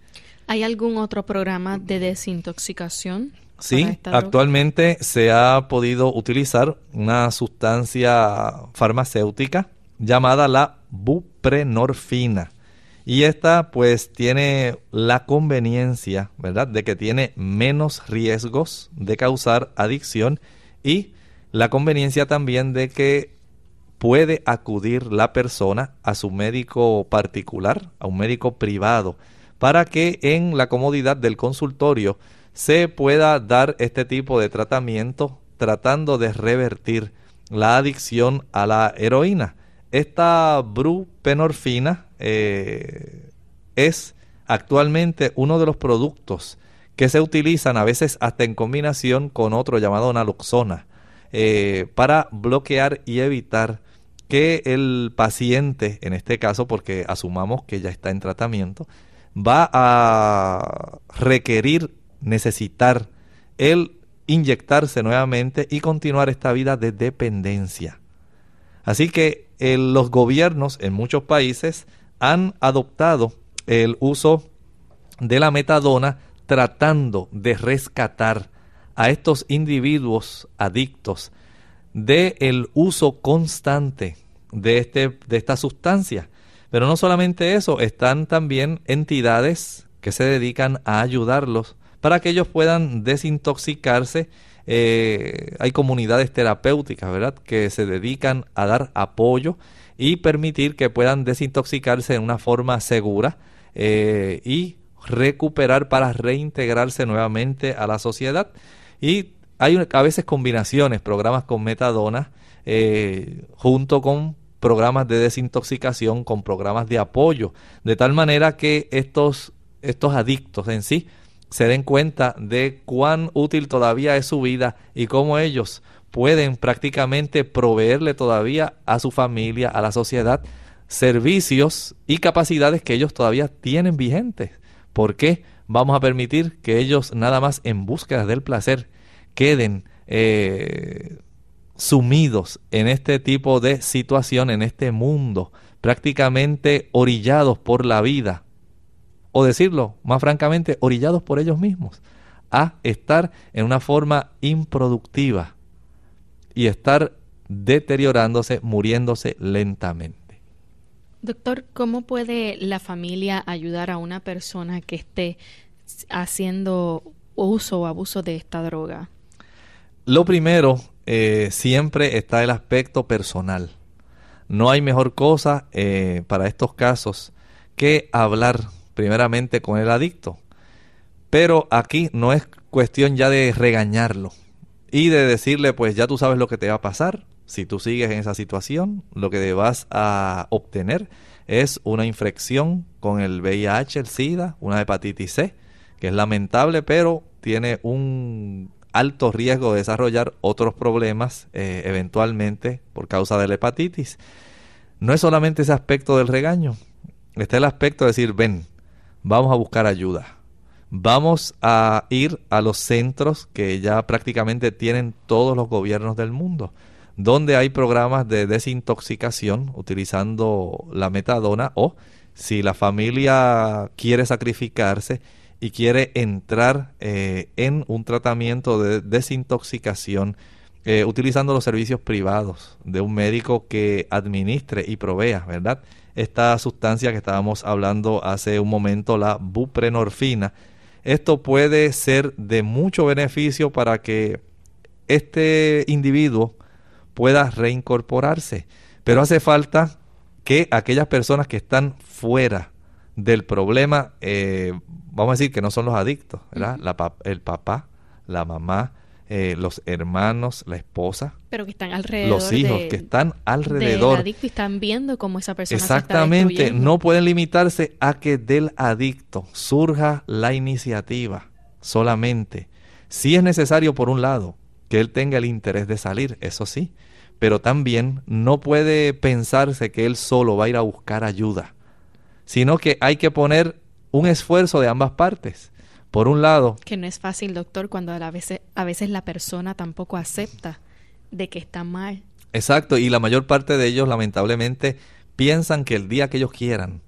¿Hay algún otro programa de desintoxicación? Sí, actualmente se ha podido utilizar una sustancia farmacéutica llamada la buprenorfina. Y esta pues tiene la conveniencia, ¿verdad? De que tiene menos riesgos de causar adicción y la conveniencia también de que puede acudir la persona a su médico particular, a un médico privado, para que en la comodidad del consultorio se pueda dar este tipo de tratamiento tratando de revertir la adicción a la heroína. Esta brupenorfina eh, es actualmente uno de los productos que se utilizan a veces hasta en combinación con otro llamado naloxona eh, para bloquear y evitar que el paciente, en este caso porque asumamos que ya está en tratamiento, va a requerir, necesitar el inyectarse nuevamente y continuar esta vida de dependencia. Así que los gobiernos en muchos países han adoptado el uso de la metadona tratando de rescatar a estos individuos adictos del el uso constante de, este, de esta sustancia. Pero no solamente eso, están también entidades que se dedican a ayudarlos para que ellos puedan desintoxicarse. Eh, hay comunidades terapéuticas, ¿verdad?, que se dedican a dar apoyo y permitir que puedan desintoxicarse de una forma segura eh, y recuperar para reintegrarse nuevamente a la sociedad. Y hay a veces combinaciones, programas con metadona, eh, junto con programas de desintoxicación, con programas de apoyo, de tal manera que estos, estos adictos en sí se den cuenta de cuán útil todavía es su vida y cómo ellos pueden prácticamente proveerle todavía a su familia, a la sociedad, servicios y capacidades que ellos todavía tienen vigentes. ¿Por qué vamos a permitir que ellos nada más en búsqueda del placer queden eh, sumidos en este tipo de situación, en este mundo, prácticamente orillados por la vida, o decirlo más francamente, orillados por ellos mismos, a estar en una forma improductiva y estar deteriorándose, muriéndose lentamente. Doctor, ¿cómo puede la familia ayudar a una persona que esté haciendo uso o abuso de esta droga? Lo primero, eh, siempre está el aspecto personal. No hay mejor cosa eh, para estos casos que hablar primeramente con el adicto. Pero aquí no es cuestión ya de regañarlo y de decirle, pues ya tú sabes lo que te va a pasar. Si tú sigues en esa situación, lo que vas a obtener es una infección con el VIH, el SIDA, una hepatitis C, que es lamentable, pero tiene un alto riesgo de desarrollar otros problemas eh, eventualmente por causa de la hepatitis. No es solamente ese aspecto del regaño, está el aspecto de decir, ven, vamos a buscar ayuda. Vamos a ir a los centros que ya prácticamente tienen todos los gobiernos del mundo, donde hay programas de desintoxicación utilizando la metadona o si la familia quiere sacrificarse, y quiere entrar eh, en un tratamiento de desintoxicación eh, utilizando los servicios privados de un médico que administre y provea, ¿verdad? Esta sustancia que estábamos hablando hace un momento, la buprenorfina. Esto puede ser de mucho beneficio para que este individuo pueda reincorporarse, pero hace falta que aquellas personas que están fuera del problema, eh, vamos a decir que no son los adictos, ¿verdad? el papá, la mamá, eh, los hermanos, la esposa. Pero que están alrededor. Los hijos que están alrededor. Del adicto y están viendo cómo esa persona Exactamente, se está no pueden limitarse a que del adicto surja la iniciativa solamente. Si es necesario, por un lado, que él tenga el interés de salir, eso sí, pero también no puede pensarse que él solo va a ir a buscar ayuda sino que hay que poner un esfuerzo de ambas partes. Por un lado... Que no es fácil, doctor, cuando a veces, a veces la persona tampoco acepta de que está mal. Exacto, y la mayor parte de ellos lamentablemente piensan que el día que ellos quieran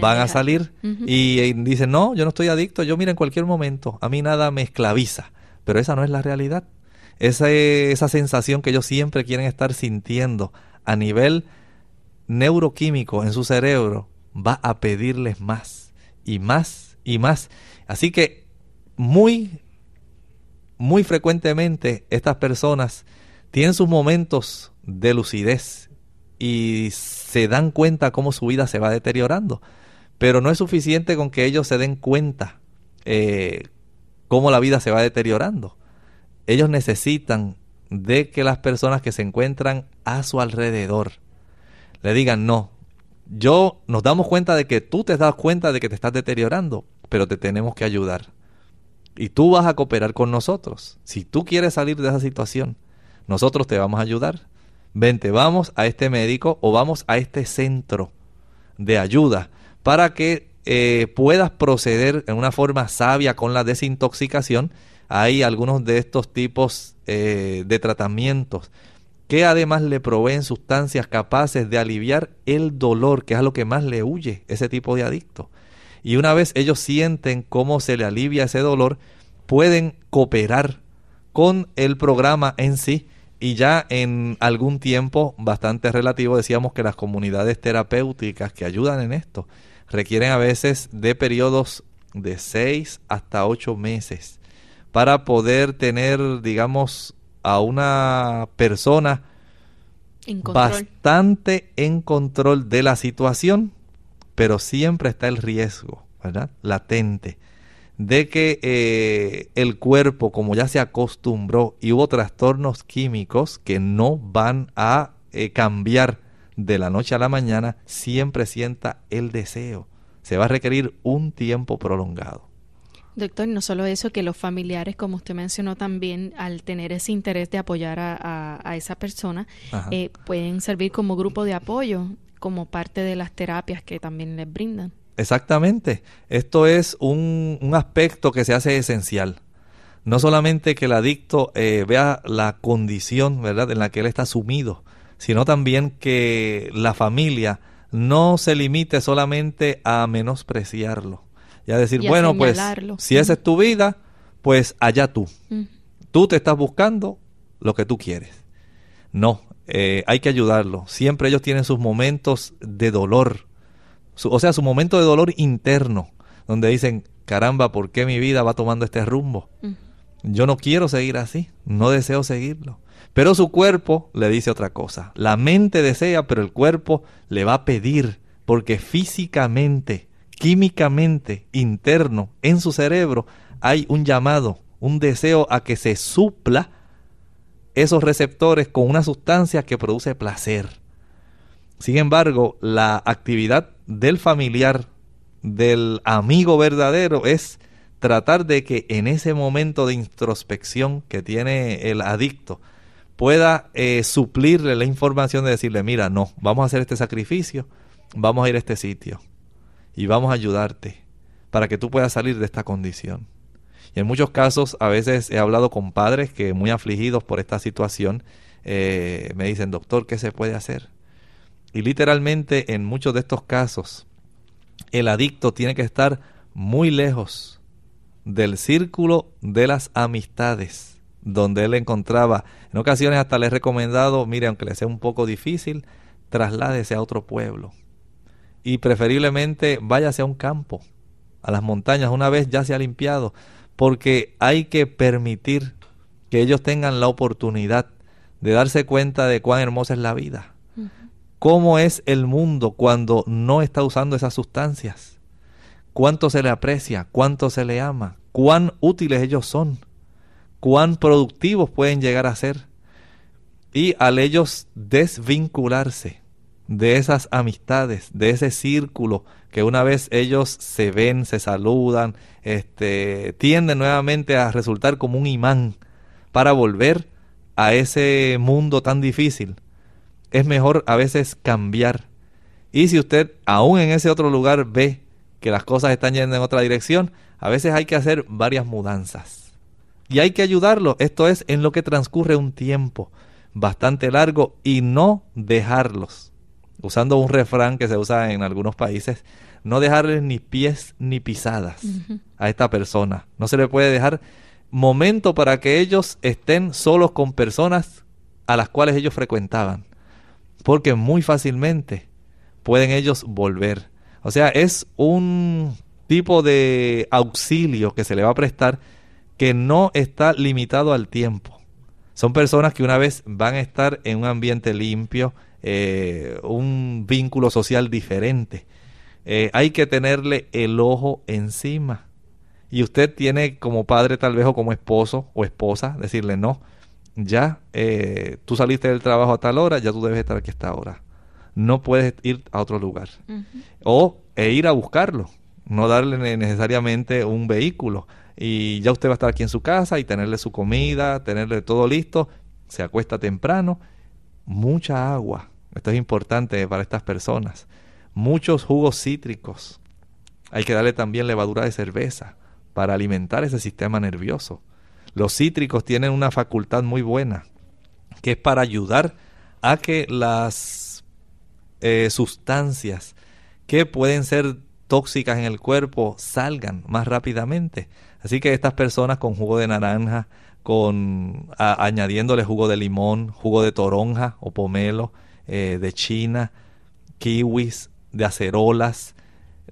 van a salir y, dicen, no, yo no estoy adicto, yo mira en cualquier momento, a mí nada me esclaviza, pero esa no es la realidad. Esa, esa sensación que ellos siempre quieren estar sintiendo a nivel neuroquímico en su cerebro va a pedirles más y más y más. Así que muy, muy frecuentemente estas personas tienen sus momentos de lucidez y se dan cuenta cómo su vida se va deteriorando. Pero no es suficiente con que ellos se den cuenta eh, cómo la vida se va deteriorando. Ellos necesitan de que las personas que se encuentran a su alrededor le digan, no, yo nos damos cuenta de que tú te das cuenta de que te estás deteriorando, pero te tenemos que ayudar. Y tú vas a cooperar con nosotros. Si tú quieres salir de esa situación, nosotros te vamos a ayudar. Vente, vamos a este médico o vamos a este centro de ayuda para que eh, puedas proceder en una forma sabia con la desintoxicación. Hay algunos de estos tipos eh, de tratamientos que además le proveen sustancias capaces de aliviar el dolor, que es a lo que más le huye ese tipo de adicto. Y una vez ellos sienten cómo se le alivia ese dolor, pueden cooperar con el programa en sí. Y ya en algún tiempo bastante relativo decíamos que las comunidades terapéuticas que ayudan en esto requieren a veces de periodos de 6 hasta 8 meses para poder tener, digamos, a una persona bastante en control de la situación, pero siempre está el riesgo, ¿verdad? Latente, de que eh, el cuerpo, como ya se acostumbró y hubo trastornos químicos que no van a eh, cambiar de la noche a la mañana, siempre sienta el deseo. Se va a requerir un tiempo prolongado. Doctor, no solo eso, que los familiares, como usted mencionó también, al tener ese interés de apoyar a, esa persona, eh, pueden servir como grupo de apoyo, como parte de las terapias que también les brindan. Exactamente. Esto es un, aspecto que se hace esencial. No solamente que el adicto eh, vea la condición ¿verdad? en la que él está sumido, sino también que la familia no se limite solamente a menospreciarlo a decir, bueno, pues si esa es tu vida, pues allá tú. Tú te estás buscando lo que tú quieres. No, eh, hay que ayudarlo. Siempre ellos tienen sus momentos de dolor, o sea, su momento de dolor interno, donde dicen, caramba, ¿por qué mi vida va tomando este rumbo? Yo no quiero seguir así, no deseo seguirlo. Pero su cuerpo le dice otra cosa. La mente desea, pero el cuerpo le va a pedir, porque físicamente químicamente interno en su cerebro hay un llamado, un deseo a que se supla esos receptores con una sustancia que produce placer. Sin embargo, la actividad del familiar, del amigo verdadero, es tratar de que en ese momento de introspección que tiene el adicto, pueda eh, suplirle la información de decirle, mira, no, vamos a hacer este sacrificio, vamos a ir a este sitio, y vamos a ayudarte para que tú puedas salir de esta condición. Y en muchos casos, a veces he hablado con padres que muy afligidos por esta situación, eh, me dicen, doctor, ¿qué se puede hacer? Y literalmente en muchos de estos casos, el adicto tiene que estar muy lejos del círculo de las amistades donde él encontraba. En ocasiones hasta le he recomendado, mire, aunque le sea un poco difícil, trasládese a otro pueblo y preferiblemente váyase a un campo, a las montañas, una vez ya se ha limpiado, porque hay que permitir que ellos tengan la oportunidad de darse cuenta de cuán hermosa es la vida. ¿Cómo es el mundo cuando no está usando esas sustancias? ¿Cuánto se le aprecia? ¿Cuánto se le ama? ¿Cuán útiles ellos son? ¿Cuán productivos pueden llegar a ser? Y al ellos desvincularse de esas amistades, de ese círculo que una vez ellos se ven, se saludan, este, tienden nuevamente a resultar como un imán para volver a ese mundo tan difícil. Es mejor a veces cambiar. Y si usted aún en ese otro lugar ve que las cosas están yendo en otra dirección, a veces hay que hacer varias mudanzas. Y hay que ayudarlo. Esto es en lo que transcurre un tiempo bastante largo y no dejarlos usando un refrán que se usa en algunos países, no dejarles ni pies ni pisadas a esta persona. No se le puede dejar momento para que ellos estén solos con personas a las cuales ellos frecuentaban. Porque muy fácilmente pueden ellos volver. O sea, es un tipo de auxilio que se le va a prestar que no está limitado al tiempo. Son personas que una vez van a estar en un ambiente limpio, eh, un vínculo social diferente. Eh, hay que tenerle el ojo encima. Y usted tiene como padre tal vez o como esposo o esposa decirle no, ya eh, tú saliste del trabajo a tal hora, ya tú debes estar aquí a esta hora. No puedes ir a otro lugar. O e ir a buscarlo, no darle necesariamente un vehículo. Y ya usted va a estar aquí en su casa y tenerle su comida, tenerle todo listo, se acuesta temprano, mucha agua, esto es importante para estas personas. Muchos jugos cítricos. Hay que darle también levadura de cerveza para alimentar ese sistema nervioso. Los cítricos tienen una facultad muy buena, que es para ayudar a que las eh, sustancias que pueden ser tóxicas en el cuerpo salgan más rápidamente. Así que estas personas con jugo de naranja, con añadiéndole jugo de limón, jugo de toronja o pomelo, eh, de China, kiwis, de acerolas,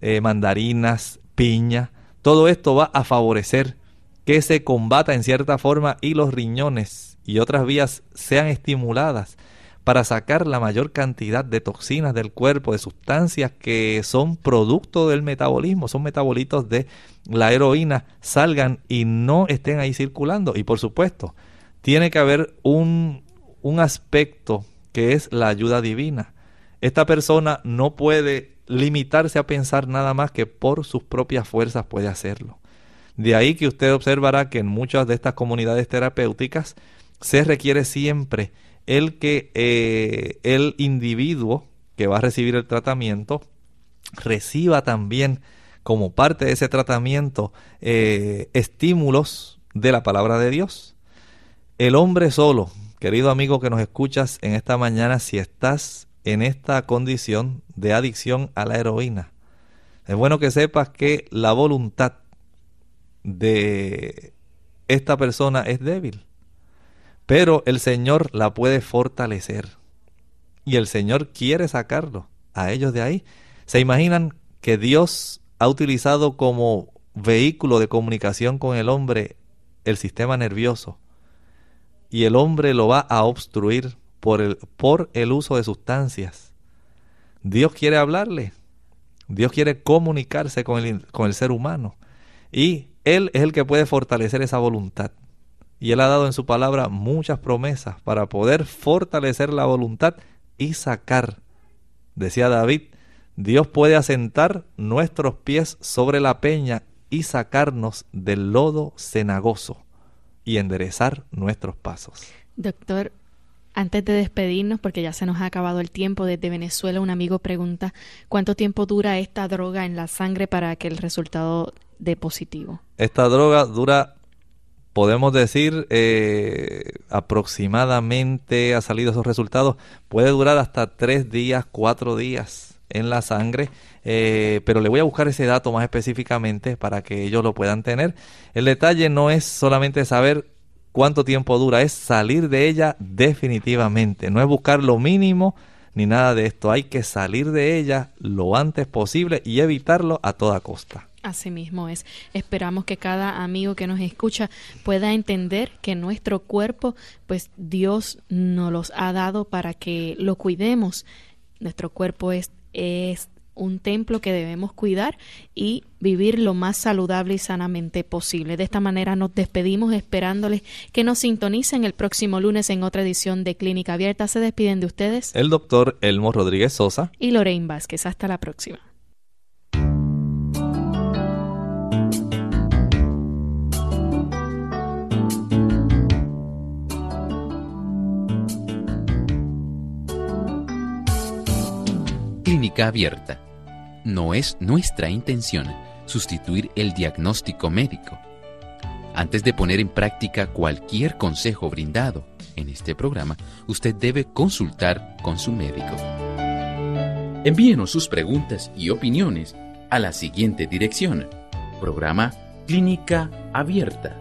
eh, mandarinas, piña, Todo esto va a favorecer que se combata en cierta forma y los riñones y otras vías sean estimuladas para sacar la mayor cantidad de toxinas del cuerpo, de sustancias que son producto del metabolismo, son metabolitos de la heroína, salgan y no estén ahí circulando. Y por supuesto, tiene que haber un, un aspecto que es la ayuda divina. Esta persona no puede limitarse a pensar nada más que por sus propias fuerzas puede hacerlo. De ahí que usted observará que en muchas de estas comunidades terapéuticas se requiere siempre el que eh, el individuo que va a recibir el tratamiento reciba también como parte de ese tratamiento eh, estímulos de la palabra de Dios. El hombre solo, querido amigo que nos escuchas en esta mañana, si estás en esta condición de adicción a la heroína, es bueno que sepas que la voluntad de esta persona es débil. Pero el Señor la puede fortalecer. Y el Señor quiere sacarlo a ellos de ahí. ¿Se imaginan que Dios ha utilizado como vehículo de comunicación con el hombre el sistema nervioso? Y el hombre lo va a obstruir por el, por el uso de sustancias. Dios quiere hablarle. Dios quiere comunicarse con el, con el ser humano. Y Él es el que puede fortalecer esa voluntad. Y Él ha dado en su palabra muchas promesas para poder fortalecer la voluntad y sacar. Decía David, Dios puede asentar nuestros pies sobre la peña y sacarnos del lodo cenagoso y enderezar nuestros pasos. Doctor, antes de despedirnos, porque ya se nos ha acabado el tiempo, desde Venezuela un amigo pregunta cuánto tiempo dura esta droga en la sangre para que el resultado dé positivo. Esta droga dura podemos decir eh, aproximadamente ha salido esos resultados. Puede durar hasta tres días, cuatro días en la sangre, eh, pero le voy a buscar ese dato más específicamente para que ellos lo puedan tener. El detalle no es solamente saber cuánto tiempo dura, es salir de ella definitivamente, no es buscar lo mínimo ni nada de esto, hay que salir de ella lo antes posible y evitarlo a toda costa. Así mismo es. Esperamos que cada amigo que nos escucha pueda entender que nuestro cuerpo, pues Dios nos los ha dado para que lo cuidemos. Nuestro cuerpo es, es un templo que debemos cuidar y vivir lo más saludable y sanamente posible. De esta manera nos despedimos esperándoles que nos sintonicen el próximo lunes en otra edición de Clínica Abierta. Se despiden de ustedes el doctor Elmo Rodríguez Sosa y Lorraine Vázquez. Hasta la próxima. Clínica abierta. No es nuestra intención sustituir el diagnóstico médico. Antes de poner en práctica cualquier consejo brindado en este programa, usted debe consultar con su médico. Envíenos sus preguntas y opiniones a la siguiente dirección. Programa Clínica Abierta.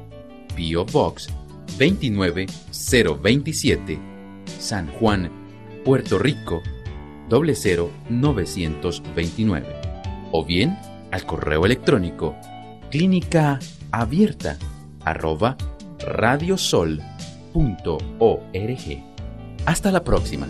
Bio Box 29027. San Juan, Puerto Rico 00929 o bien al correo electrónico clínica abierta arroba radiosol.org. Hasta la próxima.